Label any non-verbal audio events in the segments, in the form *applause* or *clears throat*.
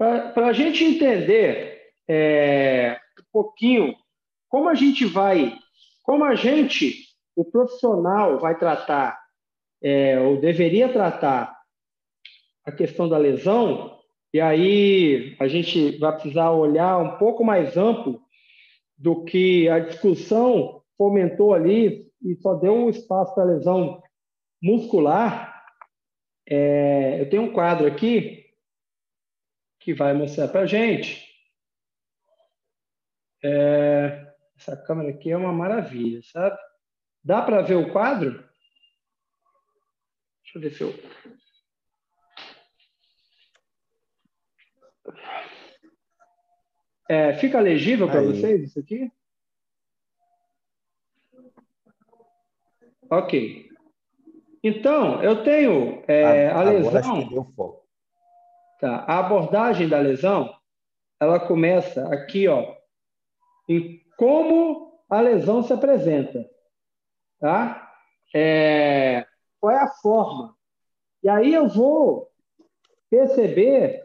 Para a gente entender é, um pouquinho como a gente vai, como a gente, o profissional, vai tratar, é, ou deveria tratar a questão da lesão, e aí a gente vai precisar olhar um pouco mais amplo do que a discussão fomentou ali e só deu um espaço para lesão muscular. É, eu tenho um quadro aqui que vai mostrar para a gente. É, essa câmera aqui é uma maravilha, sabe? Dá para ver o quadro? Deixa eu ver se eu. É, fica legível para vocês isso aqui? Ok. Então, eu tenho é, a, a lesão. Tá, a abordagem da lesão, ela começa aqui, ó, em como a lesão se apresenta, tá? É, qual é a forma? E aí eu vou perceber,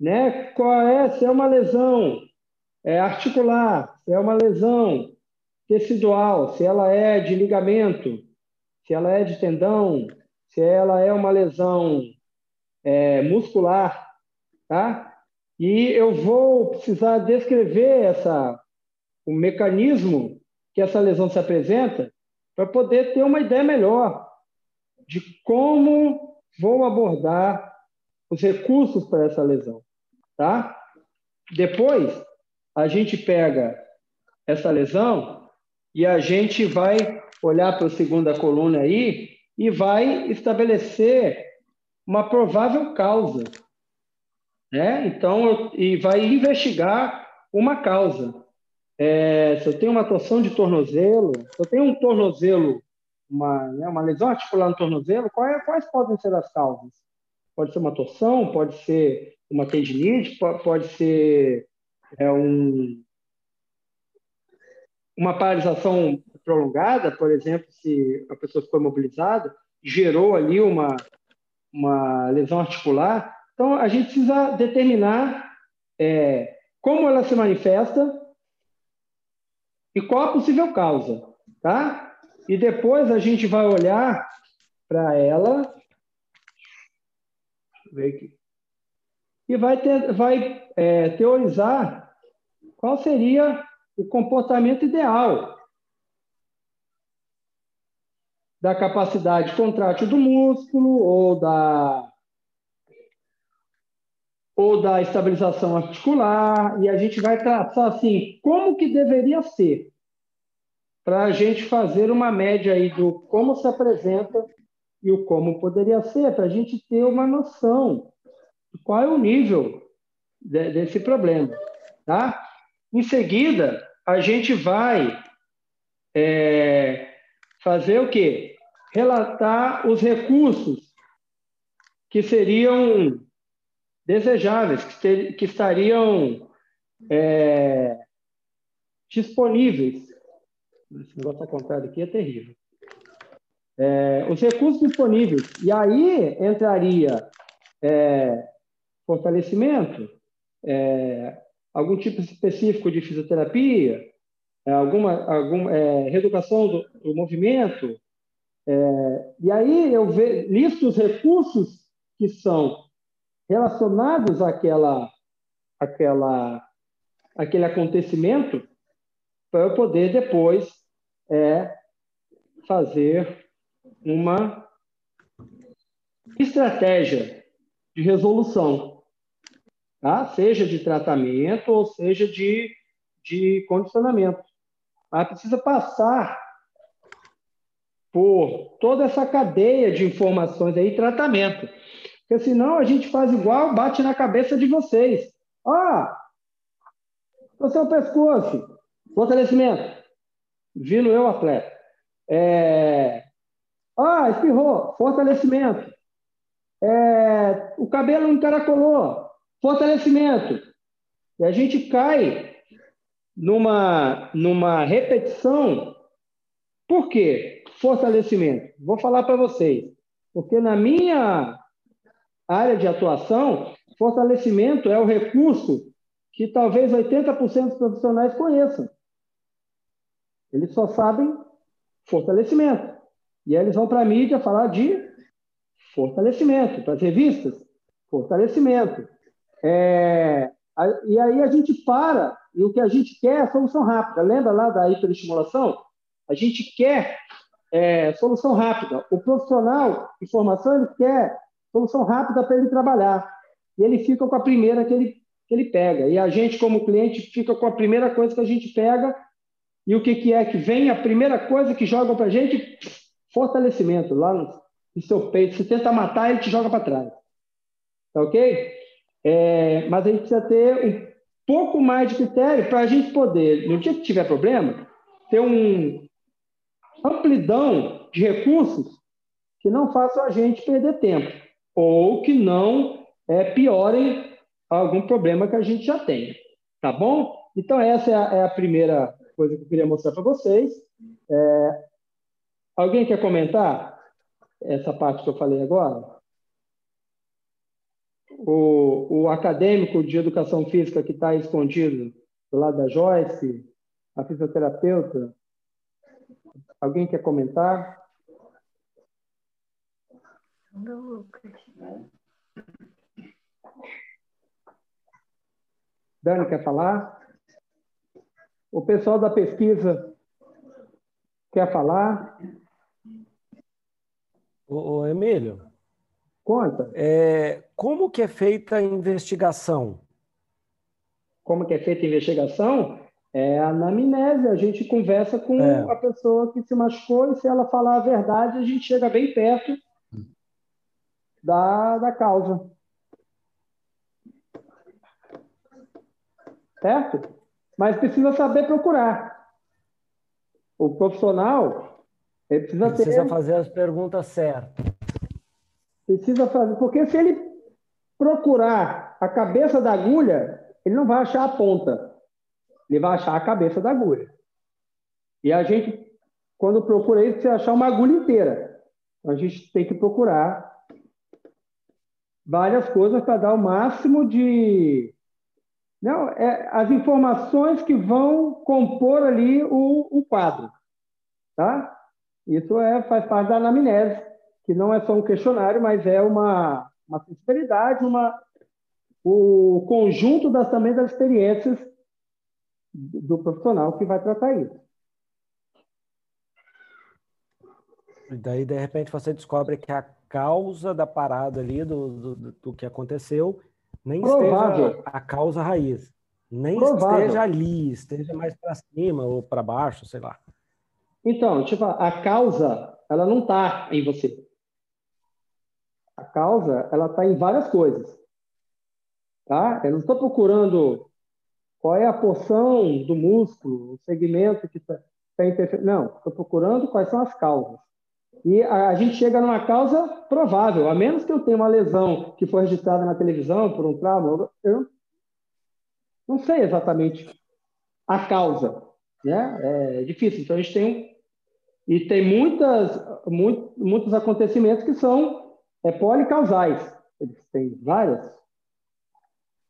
né, qual é se é uma lesão é, articular, se é uma lesão tecidual, se ela é de ligamento, se ela é de tendão, se ela é uma lesão é, muscular, tá? E eu vou precisar descrever essa, o mecanismo que essa lesão se apresenta para poder ter uma ideia melhor de como vou abordar os recursos para essa lesão, tá? Depois, a gente pega essa lesão e a gente vai olhar para a segunda coluna aí e vai estabelecer uma provável causa, né? Então, e vai investigar uma causa. É, se eu tenho uma torção de tornozelo, se eu tenho um tornozelo, uma, né, uma lesão articular no tornozelo, é, quais podem ser as causas? Pode ser uma torção, pode ser uma tendinite, pode, pode ser é um, uma paralisação prolongada, por exemplo, se a pessoa ficou imobilizada, gerou ali uma, uma lesão articular. Então, a gente precisa determinar é, como ela se manifesta e qual a possível causa, tá? E depois a gente vai olhar para ela, ver aqui, e vai, ter, vai é, teorizar qual seria o comportamento ideal da capacidade contrátil do músculo ou da ou da estabilização articular e a gente vai traçar assim como que deveria ser para a gente fazer uma média aí do como se apresenta e o como poderia ser para a gente ter uma noção qual é o nível de, desse problema, tá? Em seguida, a gente vai é, fazer o quê? Relatar os recursos que seriam desejáveis, que, ter, que estariam é, disponíveis. Esse negócio está contado aqui é terrível. É, os recursos disponíveis. E aí entraria é, fortalecimento, é, algum tipo específico de fisioterapia, é, alguma, alguma é, reeducação do, do movimento. E aí eu ve, listo os recursos que são relacionados àquela, àquela, àquele acontecimento para eu poder depois é, fazer uma estratégia de resolução tá? seja de tratamento ou seja de, de condicionamento. Mas precisa passar por toda essa cadeia de informações aí, tratamento. Porque senão a gente faz igual, bate na cabeça de vocês. Ah, você é o pescoço, fortalecimento. Vindo eu, atleta. É... Ah, espirrou, fortalecimento. É... O cabelo encaracolou, Fortalecimento. E a gente cai numa, numa repetição. Por quê? Fortalecimento. Vou falar para vocês. Porque na minha área de atuação, fortalecimento é o recurso que talvez 80% dos profissionais conheçam. Eles só sabem fortalecimento. E aí eles vão para a mídia falar de fortalecimento, para as revistas, fortalecimento. É, e aí a gente para, e o que a gente quer é solução rápida. Lembra lá da hiperestimulação? A gente quer é, solução rápida. O profissional de formação ele quer solução rápida para ele trabalhar. E ele fica com a primeira que ele, que ele pega. E a gente, como cliente, fica com a primeira coisa que a gente pega. E o que, que é que vem? A primeira coisa que jogam para a gente? Fortalecimento, lá no, no seu peito. Se tenta matar, ele te joga para trás. Tá ok? É, mas a gente precisa ter um pouco mais de critério para a gente poder, no dia que tiver problema, ter um amplidão de recursos que não façam a gente perder tempo ou que não é, piorem algum problema que a gente já tem. Tá bom? Então, essa é a, é a primeira coisa que eu queria mostrar para vocês. É, alguém quer comentar essa parte que eu falei agora? o, o acadêmico de educação física que está escondido do lado da Joyce, a fisioterapeuta. Alguém quer comentar? Dani, quer falar? O pessoal da pesquisa quer falar? O, Emílio, Conta. É, como que é feita a investigação? Como que é feita a investigação? É a anamnese. A gente conversa com é. a pessoa que se machucou e se ela falar a verdade, a gente chega bem perto da, da causa. Certo? Mas precisa saber procurar. O profissional ele precisa, precisa ter... fazer as perguntas certas. Precisa fazer, porque se ele procurar a cabeça da agulha, ele não vai achar a ponta. Ele vai achar a cabeça da agulha. E a gente, quando procura isso, você achar uma agulha inteira. Então, a gente tem que procurar várias coisas para dar o máximo de. Não, é, as informações que vão compor ali o, o quadro. Tá? Isso é, faz parte da anamnese que não é só um questionário, mas é uma, uma sinceridade, uma, o conjunto das, também das experiências do profissional que vai tratar isso. E daí, de repente, você descobre que a causa da parada ali, do, do, do que aconteceu, nem Provável. esteja a causa raiz. Nem Provável. esteja ali, esteja mais para cima ou para baixo, sei lá. Então, tipo, a causa, ela não está em você. A causa, ela está em várias coisas. Tá? Eu não estou procurando qual é a porção do músculo, o segmento que está tá interferindo. Não, estou procurando quais são as causas. E a, a, gente chega numa causa provável, a menos que eu tenha uma lesão que foi registrada na televisão por um trauma, eu não sei exatamente a causa. Né? É difícil. Então, a gente tem e tem muitas, muito, muitos acontecimentos que são é policausais. Eles têm várias,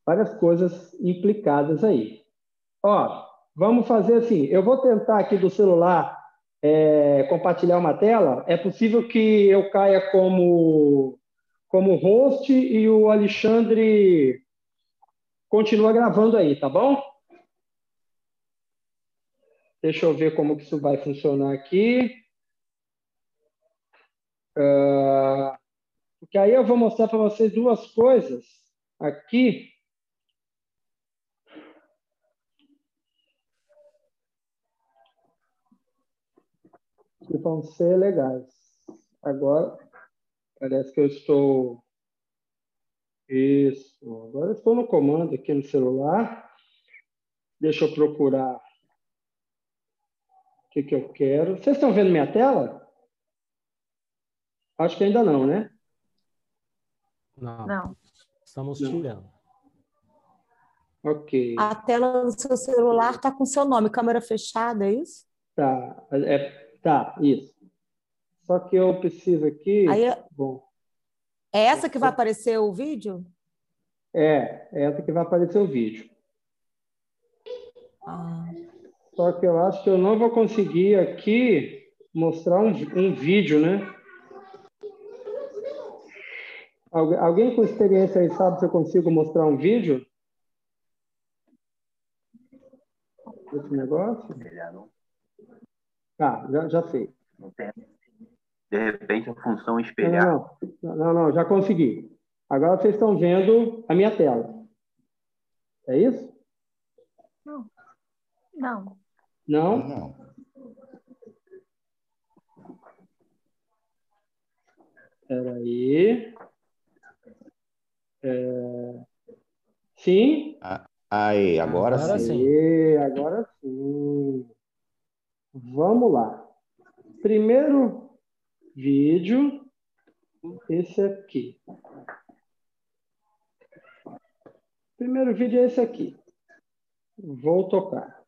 várias coisas implicadas aí. Ó, vamos fazer assim. Eu vou tentar aqui do celular é, compartilhar uma tela. É possível que eu caia como como host e o Alexandre continua gravando aí, tá bom? Deixa eu ver como que isso vai funcionar aqui. Uh... Porque aí eu vou mostrar para vocês duas coisas aqui. Que vão ser legais. Agora, parece que eu estou. Isso. Agora eu estou no comando aqui no celular. Deixa eu procurar o que, que eu quero. Vocês estão vendo minha tela? Acho que ainda não, né? Não. Não. Estamos Não. tirando. Ok. A tela do seu celular está com seu nome, câmera fechada, é isso? Tá, é, tá, isso. Só que eu preciso aqui. Aí, Bom. É essa que vai aparecer o vídeo? É, é essa que vai aparecer o vídeo. Ah. Só que eu acho que eu não vou conseguir aqui mostrar um, um vídeo, né? Alguém com experiência aí sabe se eu consigo mostrar um vídeo? Esse negócio? Ah, já, já sei. De repente, a função espelhar. Não, não, não, não, já consegui. Agora vocês estão vendo a minha tela. É isso? Não. Não. Não? Não. Espera aí. É... Sim? Ah, aí, agora, agora sim. sim. Agora sim. Vamos lá. Primeiro vídeo, esse aqui. Primeiro vídeo é esse aqui. Vou tocar.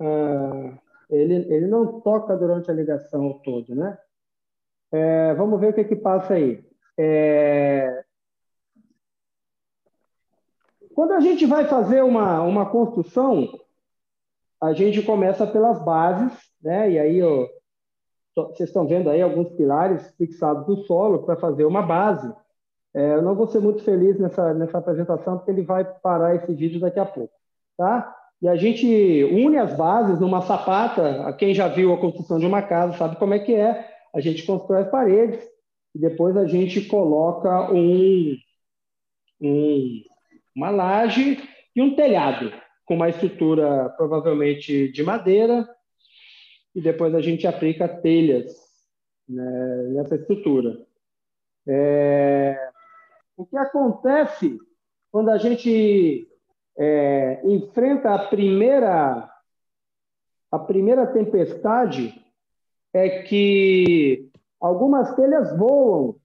Ah, ele, ele não toca durante a ligação toda, né? É, vamos ver o que, que passa aí. É... Quando a gente vai fazer uma, uma construção, a gente começa pelas bases, né? E aí, ó, vocês estão vendo aí alguns pilares fixados no solo para fazer uma base. É, eu não vou ser muito feliz nessa, nessa apresentação, porque ele vai parar esse vídeo daqui a pouco, tá? E a gente une as bases numa sapata. Quem já viu a construção de uma casa sabe como é que é. A gente constrói as paredes e depois a gente coloca um, um uma laje e um telhado com uma estrutura provavelmente de madeira e depois a gente aplica telhas né, nessa estrutura. É, o que acontece quando a gente é, enfrenta a primeira a primeira tempestade é que algumas telhas voam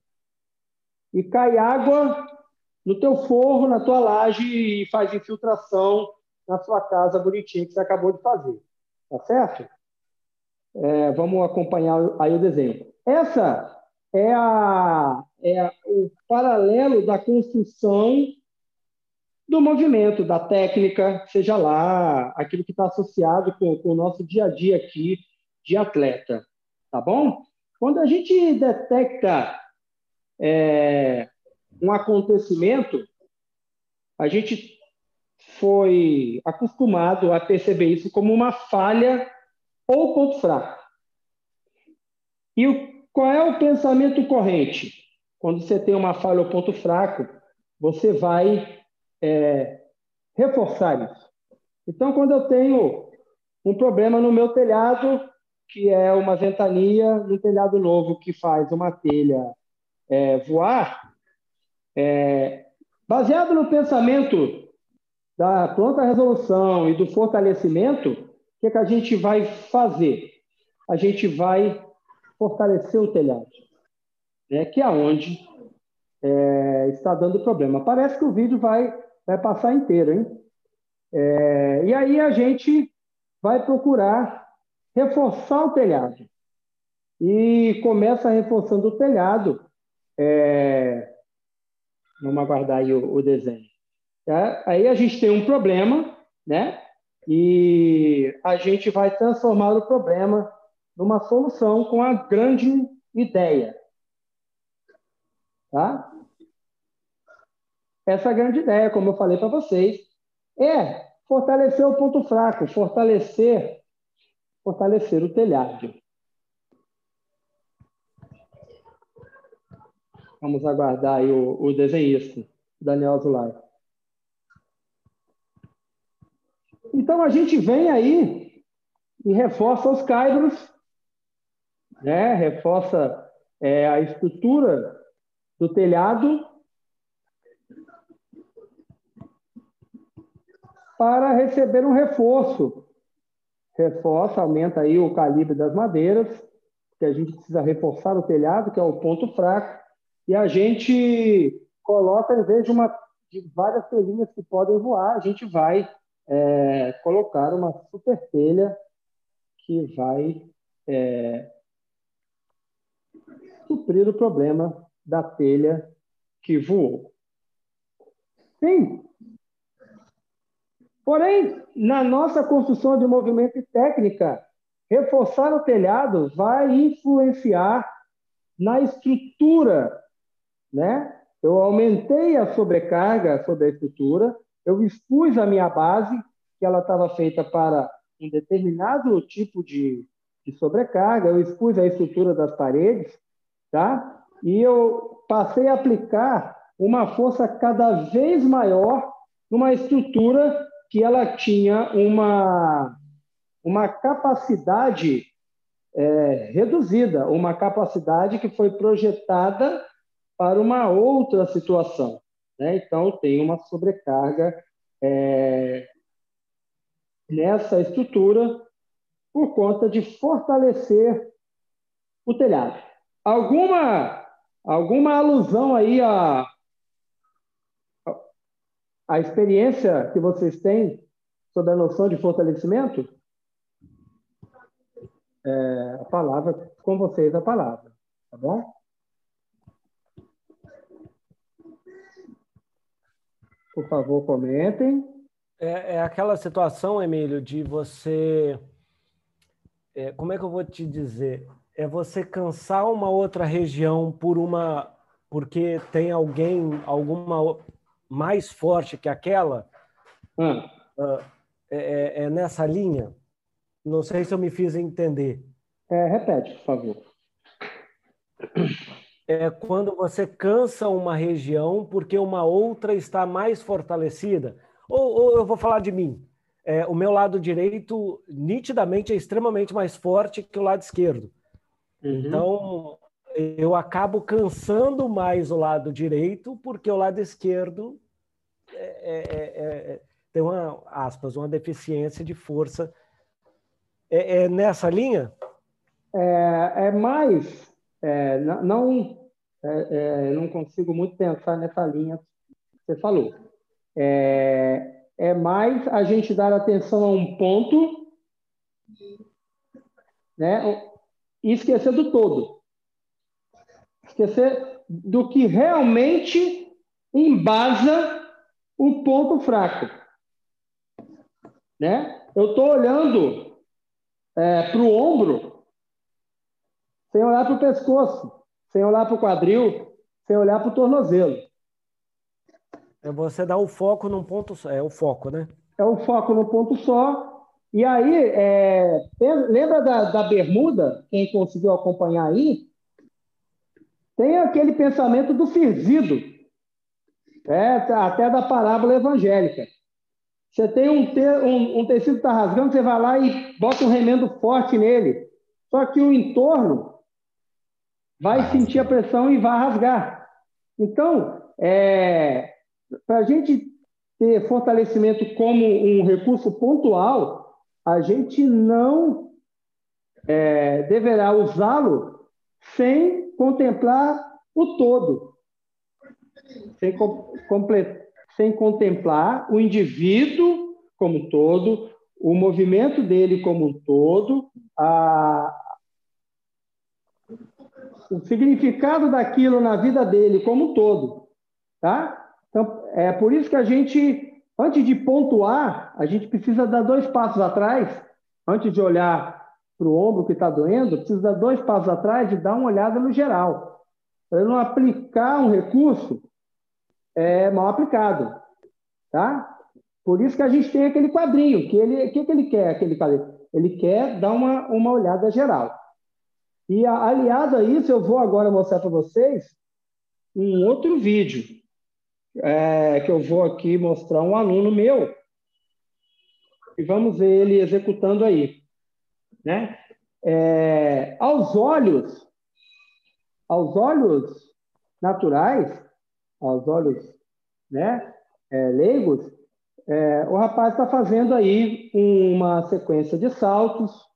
e cai água no teu forro, na tua laje e faz infiltração na sua casa bonitinha que você acabou de fazer. Tá certo? É, vamos acompanhar aí o desenho. Essa é, a, é o paralelo da construção do movimento, da técnica, seja lá aquilo que está associado com, com, o nosso dia a dia aqui de atleta, tá bom? Quando a gente detecta é, um acontecimento, a gente foi acostumado a perceber isso como uma falha ou ponto fraco. E o qual é o pensamento corrente? Quando você tem uma falha ou ponto fraco, você vai é, reforçar isso. Então, quando eu tenho um problema no meu telhado, que é uma ventania no telhado novo que faz uma telha é, voar, é, baseado no pensamento da pronta resolução e do fortalecimento, o que, é que a gente vai fazer? A gente vai fortalecer o telhado, né, que é onde é, está dando problema. Parece que o vídeo vai, vai passar inteiro, hein? É, e aí a gente vai procurar reforçar o telhado. E começa reforçando o telhado. É, vamos aguardar aí o, o desenho. Tá? Aí a gente tem um problema, né? E a gente vai transformar o problema numa solução com a grande ideia. Tá? Essa grande ideia, como eu falei para vocês, é fortalecer o ponto fraco, fortalecer, fortalecer o telhado. Vamos aguardar o, o desenhista, Daniel Zulay. Então a gente vem aí e reforça os caibros né? reforça é, a estrutura do telhado para receber um reforço. Reforça, aumenta aí o calibre das madeiras, que a gente precisa reforçar o telhado, que é o ponto fraco, e a gente coloca, em vez de, uma, de várias telhinhas que podem voar, a gente vai é, colocar uma super telha que vai é, suprir o problema da telha que voou. Sim. Porém, na nossa construção de movimento e técnica, reforçar o telhado vai influenciar na estrutura, né? Eu aumentei a sobrecarga sobre a estrutura, eu expus a minha base, que ela estava feita para um determinado tipo de, de sobrecarga, eu expus a estrutura das paredes, tá? E eu passei a aplicar uma força cada vez maior numa estrutura que ela tinha uma, uma capacidade é, reduzida, uma capacidade que foi projetada para uma outra situação. Né? Então, tem uma sobrecarga é, nessa estrutura por conta de fortalecer o telhado. Alguma, alguma alusão aí a, a experiência que vocês têm sobre a noção de fortalecimento? É, a palavra, com vocês a palavra, tá bom? Por favor, comentem. É, é aquela situação, Emílio, de você. É, como é que eu vou te dizer? É você cansar uma outra região por uma. porque tem alguém, alguma mais forte que aquela. Hum. Uh, é, é, nessa linha? Não sei se eu me fiz entender. É, repete, por favor é quando você cansa uma região porque uma outra está mais fortalecida. Ou, ou eu vou falar de mim. É, o meu lado direito, nitidamente, é extremamente mais forte que o lado esquerdo. Uhum. Então, eu acabo cansando mais o lado direito porque o lado esquerdo é, é, é, é tem uma, aspas, uma deficiência de força. É, nessa linha? É, mais é, não é, é, não consigo muito pensar nessa linha que você falou. É, é mais a gente dar atenção a um ponto né, e esquecer do todo. Esquecer do que realmente embasa o ponto fraco. Né? Eu estou olhando é, para o ombro sem olhar para o pescoço sem olhar para o quadril, sem olhar para o tornozelo. É você dar o foco num ponto só, é o foco, né? É o foco no ponto só. E aí, é, lembra da, da bermuda? Quem conseguiu acompanhar aí? Tem aquele pensamento do ferzido, é, até da parábola evangélica. Você tem um, te, um, um tecido que está rasgando, você vai lá e bota um remendo forte nele. Só que o entorno vai sentir a pressão e vai rasgar. Então, é, para a gente ter fortalecimento como um recurso pontual, a gente não é, deverá usá-lo sem contemplar o todo, sem, sem contemplar o indivíduo como um todo, o movimento dele como um todo, a, o significado daquilo na vida dele como um todo, tá? Então, é por isso que a gente, antes de pontuar, a gente precisa dar dois passos atrás, antes de olhar para o ombro que está doendo, precisa dar dois passos atrás e dar uma olhada no geral. Para não aplicar um recurso é, mal aplicado, tá? Por isso que a gente tem aquele quadrinho, que ele, que, que ele quer, aquele quadrinho? Ele quer dar uma, uma olhada geral. E aliado a isso, eu vou agora mostrar para vocês um outro vídeo, é, que eu vou aqui mostrar um aluno meu, e vamos ver ele executando aí. Né? É, aos olhos, aos olhos naturais, aos olhos né, é, leigos, é, o rapaz está fazendo aí uma sequência de saltos,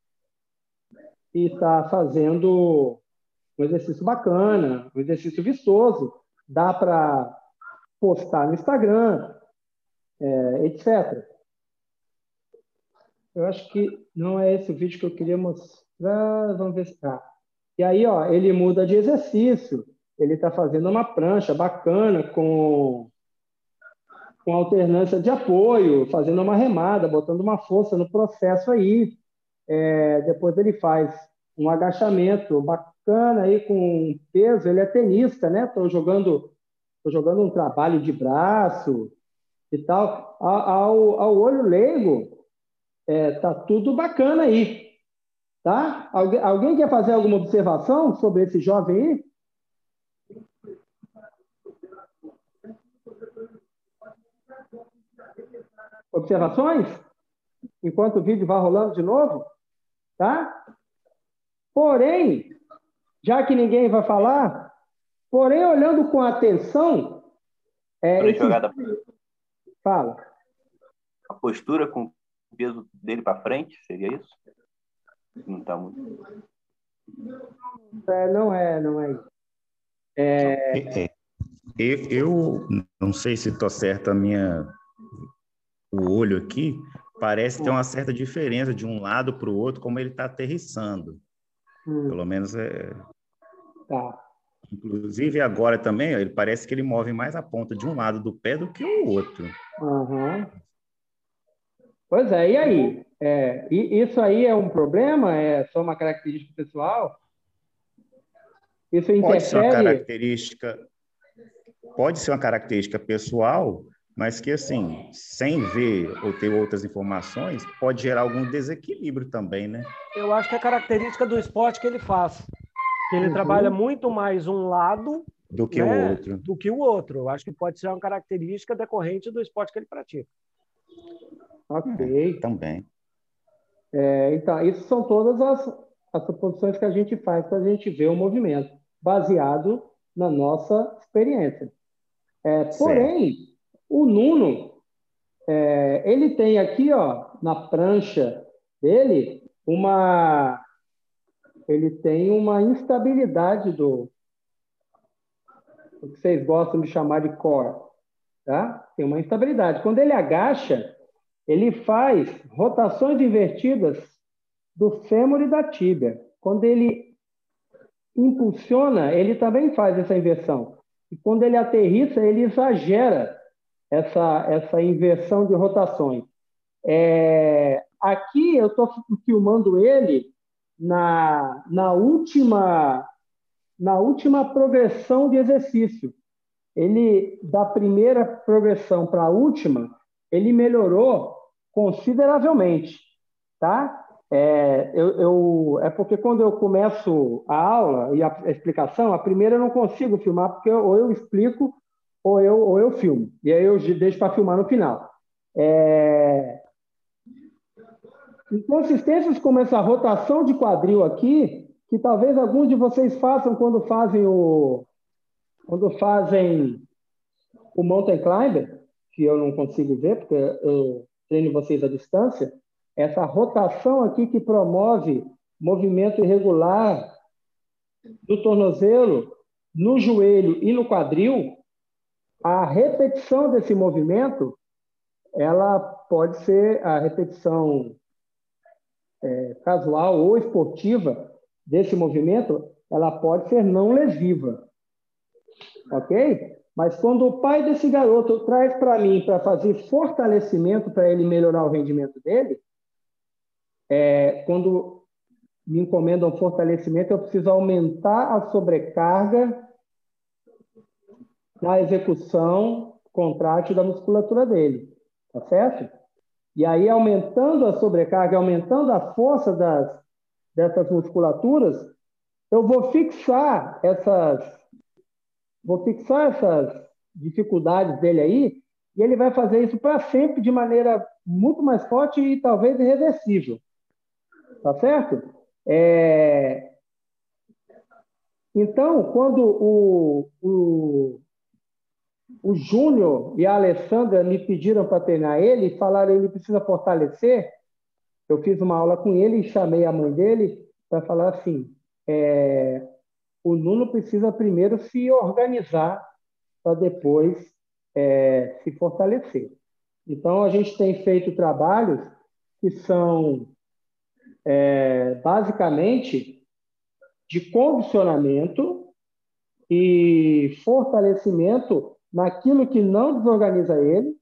e está fazendo um exercício bacana, um exercício vistoso, dá para postar no Instagram, é, etc. Eu acho que não é esse o vídeo que eu queria mostrar. Vamos ver se tá. E aí, ó, ele muda de exercício. ele está fazendo uma prancha bacana com, com alternância de apoio, fazendo uma remada, botando uma força no processo aí. É, depois ele faz um agachamento bacana aí com peso. Ele é tenista, né? Estou jogando, tô jogando um trabalho de braço e tal. Ao, ao olho leigo, é, tá tudo bacana aí. Tá? Algu alguém quer fazer alguma observação sobre esse jovem aí? Observações? Enquanto o vídeo vai rolando de novo? Tá? Porém, já que ninguém vai falar, porém, olhando com atenção. É, esse... jogada... Fala. A postura com o peso dele para frente, seria isso? Não está muito. É, não é, não é isso. É... é, é. Eu, eu não sei se estou certo a minha o olho aqui, parece ter uma certa diferença de um lado para o outro, como ele está aterrissando. Hum. Pelo menos é. Tá. Inclusive agora também, ele parece que ele move mais a ponta de um lado do pé do que o outro. Uhum. Pois é, e aí? É, isso aí é um problema? É só uma característica pessoal? Isso interfere? Pode ser uma característica, pode ser uma característica pessoal, mas que assim, sem ver ou ter outras informações, pode gerar algum desequilíbrio também, né? Eu acho que é característica do esporte que ele faz. Que ele uhum. trabalha muito mais um lado do que né, o outro. Do que o outro. Eu acho que pode ser uma característica decorrente do esporte que ele pratica. Ok. É, também. É, então, isso são todas as, as suposições que a gente faz para a gente ver o movimento, baseado na nossa experiência. É, porém, o Nuno, é, ele tem aqui, ó, na prancha dele, uma ele tem uma instabilidade do o que vocês gostam de chamar de core, tá? Tem uma instabilidade. Quando ele agacha, ele faz rotações invertidas do fêmur e da tíbia. Quando ele impulsiona, ele também faz essa inversão. E quando ele aterrissa, ele exagera essa, essa inversão de rotações. É, aqui eu estou filmando ele na, na, última, na última progressão de exercício. Ele, da primeira progressão para a última, ele melhorou consideravelmente, tá? É, eu, eu, é porque quando eu começo a aula e a, explicação, a primeira eu não consigo filmar, porque eu, ou eu explico ou eu, ou eu filmo. E aí eu deixo para filmar no final. É... Inconsistências como essa rotação de quadril aqui, que talvez alguns de vocês façam quando fazem o quando fazem o mountain climber, que eu não consigo ver porque eu treino vocês à distância, essa rotação aqui que promove movimento irregular do tornozelo, no joelho e no quadril, a repetição desse movimento, ela pode ser a repetição é, casual ou esportiva desse movimento, ela pode ser não lesiva, ok? Mas quando o pai desse garoto traz para mim para fazer fortalecimento para ele melhorar o rendimento dele, é, quando me encomendam fortalecimento, eu preciso aumentar a sobrecarga na execução contrátil da musculatura dele, tá certo? E aí, aumentando a sobrecarga, aumentando a força das, dessas musculaturas, eu vou fixar essas, vou fixar essas dificuldades dele aí, e ele vai fazer isso para sempre de maneira muito mais forte e talvez irreversível. Tá certo? É... Então, quando o, o, o Júnior e a Alessandra me pediram para treinar ele e falaram ele precisa fortalecer. Eu fiz uma aula com ele e chamei a mãe dele para falar assim: é, o Nuno precisa primeiro se organizar para depois é, se fortalecer. Então, a gente tem feito trabalhos que são é, basicamente de condicionamento e fortalecimento naquilo que não desorganiza ele,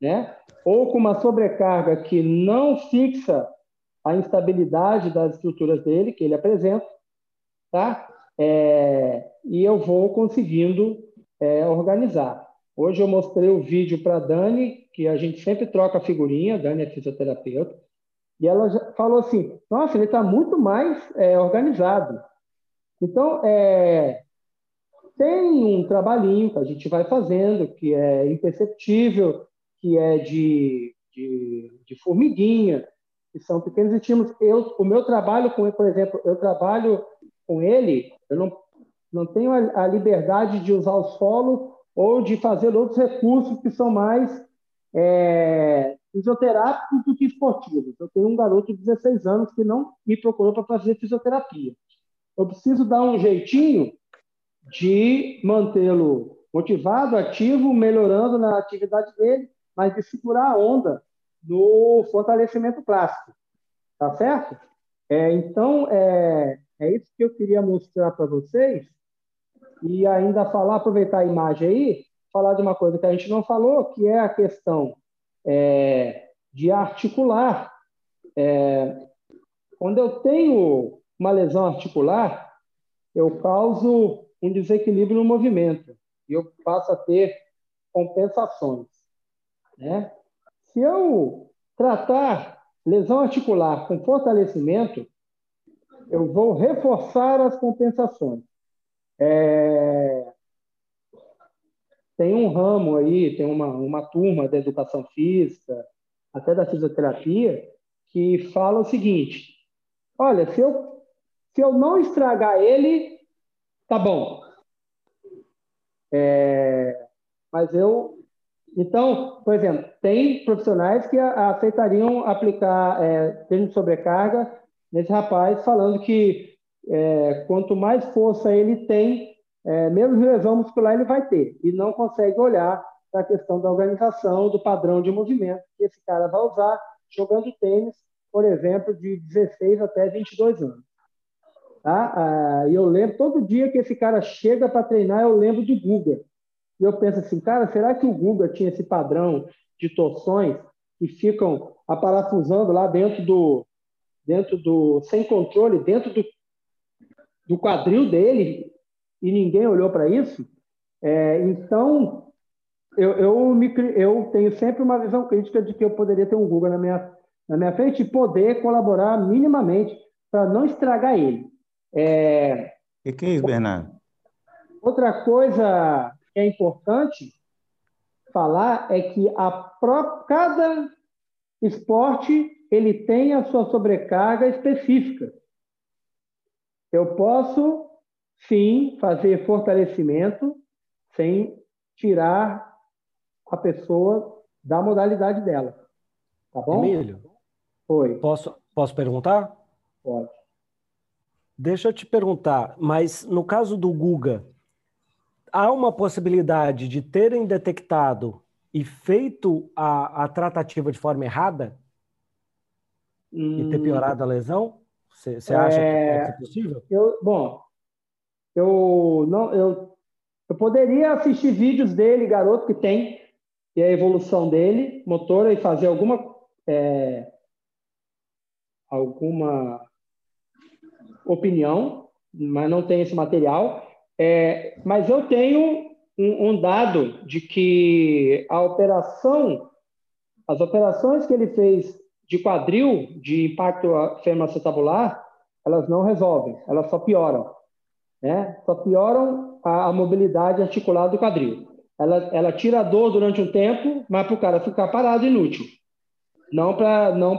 né? ou com uma sobrecarga que não fixa a instabilidade das estruturas dele, que ele apresenta, tá? É, e eu vou conseguindo é, organizar. Hoje eu mostrei o vídeo para a Dani, que a gente sempre troca figurinha, Dani é fisioterapeuta, e ela falou assim: nossa, ele está muito mais é, organizado. Então, é, tem um trabalhinho que a gente vai fazendo, que é imperceptível, que é de, de, de formiguinha, que são pequenos estímulos. Eu, o meu trabalho com ele, por exemplo, eu trabalho com ele, eu não, não tenho a, a liberdade de usar o solo ou de fazer outros recursos que são mais é, fisioterápicos do que esportivos. Eu tenho um garoto de 16 anos que não me procurou para fazer fisioterapia. Eu preciso dar um jeitinho de mantê-lo motivado, ativo, melhorando na atividade dele, mas de segurar a onda no fortalecimento clássico. Tá certo? É, então, é, é isso que eu queria mostrar para vocês. E ainda falar, aproveitar a imagem aí, falar de uma coisa que a gente não falou, que é a questão é, de articular. É, quando eu tenho uma lesão articular, eu causo um desequilíbrio no movimento e eu passo a ter compensações. Né? Se eu tratar lesão articular com fortalecimento, eu vou reforçar as compensações. É... Tem um ramo aí, tem uma, uma turma da educação física, até da fisioterapia, que fala o seguinte: olha, se eu, se eu não estragar ele, tá bom. É... Mas eu então, por exemplo, tem profissionais que aceitariam aplicar é, termo de sobrecarga nesse rapaz, falando que é, quanto mais força ele tem, é, menos lesão muscular ele vai ter, e não consegue olhar para a questão da organização, do padrão de movimento que esse cara vai usar jogando tênis, por exemplo, de 16 até 22 anos. Tá? Ah, e eu lembro, todo dia que esse cara chega para treinar, eu lembro do Guga. E eu penso assim, cara, será que o Guga tinha esse padrão de torções que ficam aparafusando lá dentro do, dentro do, sem controle, dentro do, do quadril dele e ninguém olhou para isso? É, então, eu, eu, me, eu tenho sempre uma visão crítica de que eu poderia ter um Guga na minha, na minha frente e poder colaborar minimamente para não estragar ele. É, e que é isso, Bernardo? Outra coisa que é importante falar é que a própria, cada esporte ele tem a sua sobrecarga específica. Eu posso, sim, fazer fortalecimento sem tirar a pessoa da modalidade dela. Tá bom? Emílio. Oi. Posso, posso perguntar? Pode. Deixa eu te perguntar, mas no caso do Guga, há uma possibilidade de terem detectado e feito a, a tratativa de forma errada hum. e ter hum. piorado a lesão? Você acha é... que é possível? Eu, bom, eu não, eu, eu poderia assistir vídeos dele, garoto que tem, e a evolução dele, motora, e fazer alguma é, alguma opinião, mas não tem esse material. É, mas eu tenho um, um, dado de que a operação, as operações que ele fez de quadril, de impacto femoroacetabular, elas não resolvem, elas só pioram. Né? Só pioram a, a mobilidade articular do quadril. Ela, ela tira a dor durante um tempo, mas para o cara ficar parado inútil. Não para não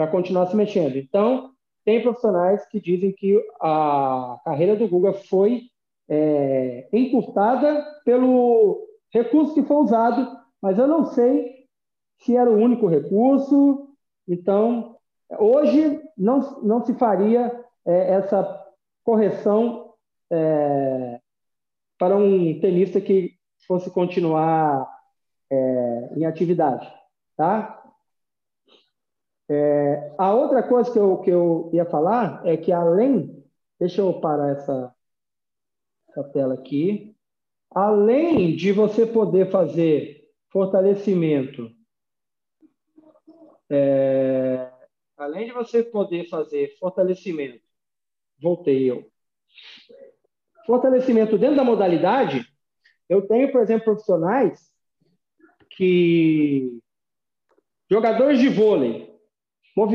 para continuar se mexendo. Então, tem profissionais que dizem que a carreira do Guga foi é, encurtada pelo recurso que foi usado, mas eu não sei se era o único recurso. Então, hoje não, não se faria é, essa correção é, para um tenista que fosse continuar é, em atividade, tá? É, a outra coisa que eu, que eu ia falar é que, além Deixa eu parar essa, essa tela aqui. Além de você poder fazer fortalecimento, é, além de você poder fazer fortalecimento, voltei eu. Fortalecimento dentro da modalidade, eu tenho, por exemplo, profissionais que jogadores de vôlei,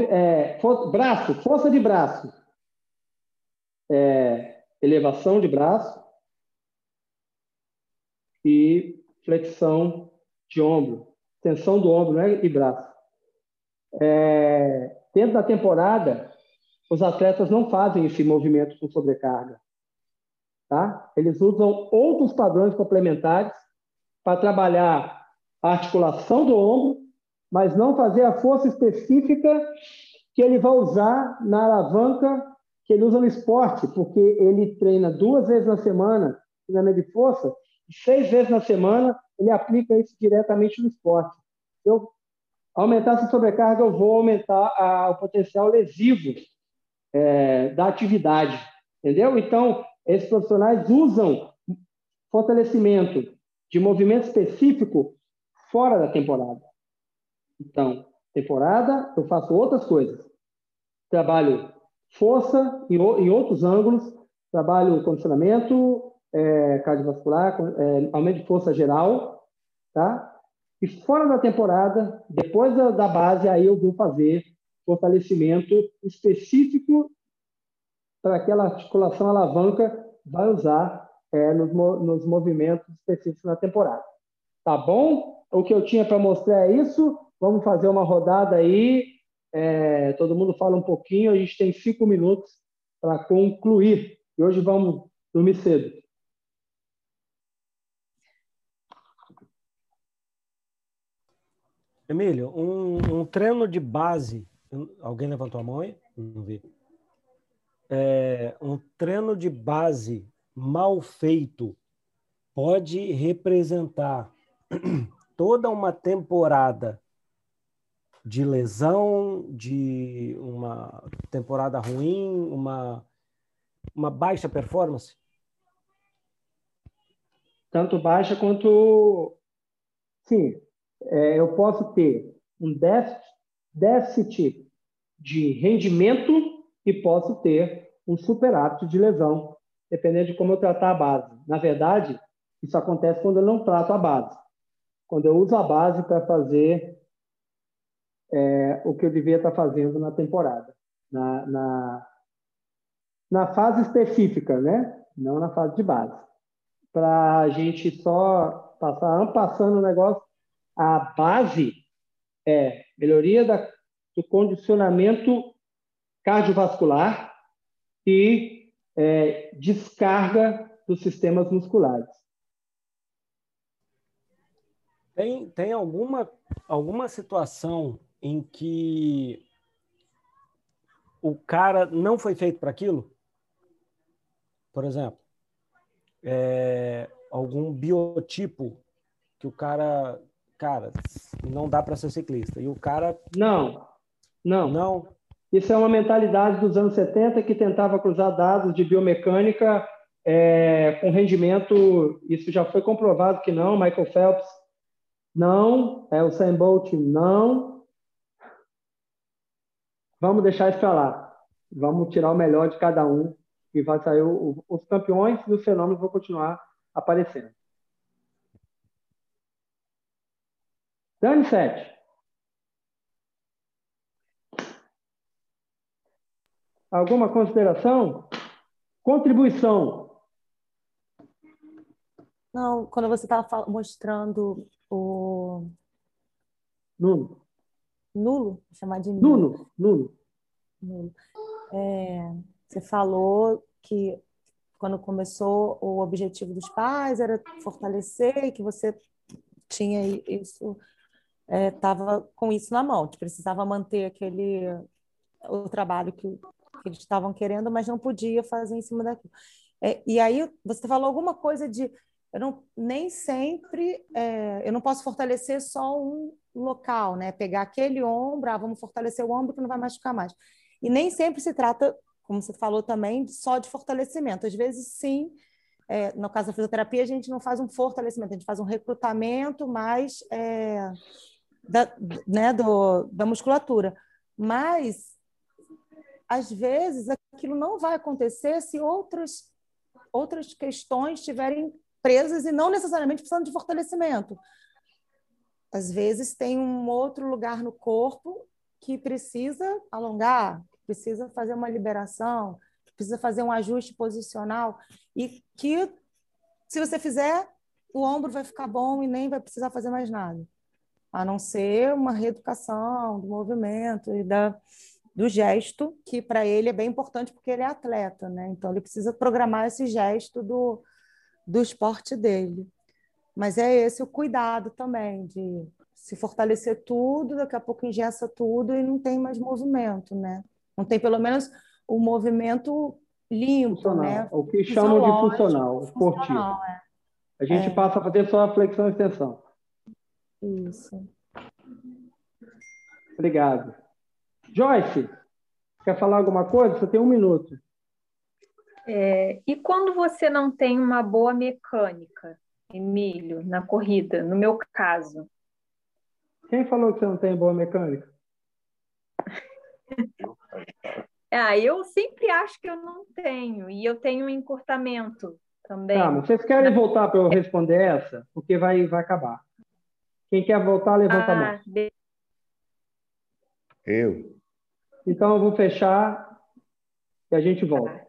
é, for, braço, força de braço, é, elevação de braço e flexão de ombro, tensão do ombro né, e braço. É, dentro da temporada, os atletas não fazem esse movimento com sobrecarga. Tá? Eles usam outros padrões complementares para trabalhar a articulação do ombro, mas não fazer a força específica que ele vai usar na alavanca que ele usa no esporte, porque ele treina duas vezes na semana treinamento de força, e seis vezes na semana ele aplica isso diretamente no esporte. Se eu aumentar essa sobrecarga, eu vou aumentar a, o potencial lesivo é, da atividade, entendeu? Então, esses profissionais usam fortalecimento de movimento específico fora da temporada. Então, temporada, eu faço outras coisas. Trabalho força em, em outros ângulos, trabalho condicionamento é, cardiovascular, é, aumento de força geral, tá? E fora da temporada, depois da, da base, aí eu vou fazer fortalecimento específico para aquela articulação alavanca vai usar é, nos, nos movimentos específicos na temporada. Tá bom? O que eu tinha para mostrar é isso. Vamos fazer uma rodada aí é, todo mundo fala um pouquinho, a gente tem cinco minutos para concluir. E hoje vamos dormir cedo. Emílio, um, um treino de base. Alguém levantou a mão aí? Não vi. É, um treino de base mal feito pode representar *clears throat* toda uma temporada de lesão, de uma temporada ruim, uma, uma baixa performance? Tanto baixa quanto. Sim, é, eu posso ter um déficit, déficit de rendimento e posso ter um superávit de lesão, dependendo de como eu tratar a base. Na verdade, isso acontece quando eu não trato a base. Quando eu uso a base para fazer é, o que eu devia estar fazendo na temporada, na, na, na fase específica, né? não na fase de base. Para a gente só passar passando o negócio, a base é melhoria da, do condicionamento cardiovascular e é, descarga dos sistemas musculares. Tem, tem alguma, alguma situação em que o cara não foi feito para aquilo? Por exemplo, é, algum biotipo que o cara, cara, não dá para ser ciclista. E o cara. Não, não. Não. Isso é uma mentalidade dos anos 70 que tentava cruzar dados de biomecânica é, com rendimento. Isso já foi comprovado que não. Michael Phelps, não. É, o Sam Bolt, não. Vamos deixar isso para lá. Vamos tirar o melhor de cada um e vai sair o, os campeões e os fenômenos vão continuar aparecendo. Dani 7. Alguma consideração? Contribuição. Não, quando você estava mostrando o. Nuno nulo, chamar de nulo. Nulo, nulo. É, você falou que quando começou o objetivo dos pais era fortalecer, que você tinha isso, estava é, com isso na mão, que precisava manter aquele o trabalho que, que eles estavam querendo, mas não podia fazer em cima daquilo. É, e aí você falou alguma coisa de eu não nem sempre é, eu não posso fortalecer só um local, né? Pegar aquele ombro, ah, vamos fortalecer o ombro que não vai machucar mais. E nem sempre se trata como você falou também, só de fortalecimento. Às vezes, sim, é, no caso da fisioterapia, a gente não faz um fortalecimento, a gente faz um recrutamento mais é, da, né, do, da musculatura. Mas, às vezes, aquilo não vai acontecer se outras, outras questões estiverem presas e não necessariamente precisando de fortalecimento. Às vezes, tem um outro lugar no corpo que precisa alongar, precisa fazer uma liberação, precisa fazer um ajuste posicional e que, se você fizer, o ombro vai ficar bom e nem vai precisar fazer mais nada, a não ser uma reeducação do movimento e da, do gesto, que para ele é bem importante porque ele é atleta, né? Então ele precisa programar esse gesto do, do esporte dele. Mas é esse o cuidado também de se fortalecer tudo, daqui a pouco ingessa tudo e não tem mais movimento, né? Não tem pelo menos o movimento limpo, funcional. né? O que chamam de funcional, esportivo. É. A gente é. passa a fazer só a flexão e extensão. Isso. Obrigado. Joyce, quer falar alguma coisa? Você tem um minuto. É, e quando você não tem uma boa mecânica, Emílio, na corrida, no meu caso? Quem falou que você não tem boa mecânica? *laughs* Ah, eu sempre acho que eu não tenho, e eu tenho um encurtamento também. Tá, mas vocês querem voltar para eu responder essa? Porque vai, vai acabar. Quem quer voltar, levanta ah, a mão. De... Eu. Então eu vou fechar e a gente volta.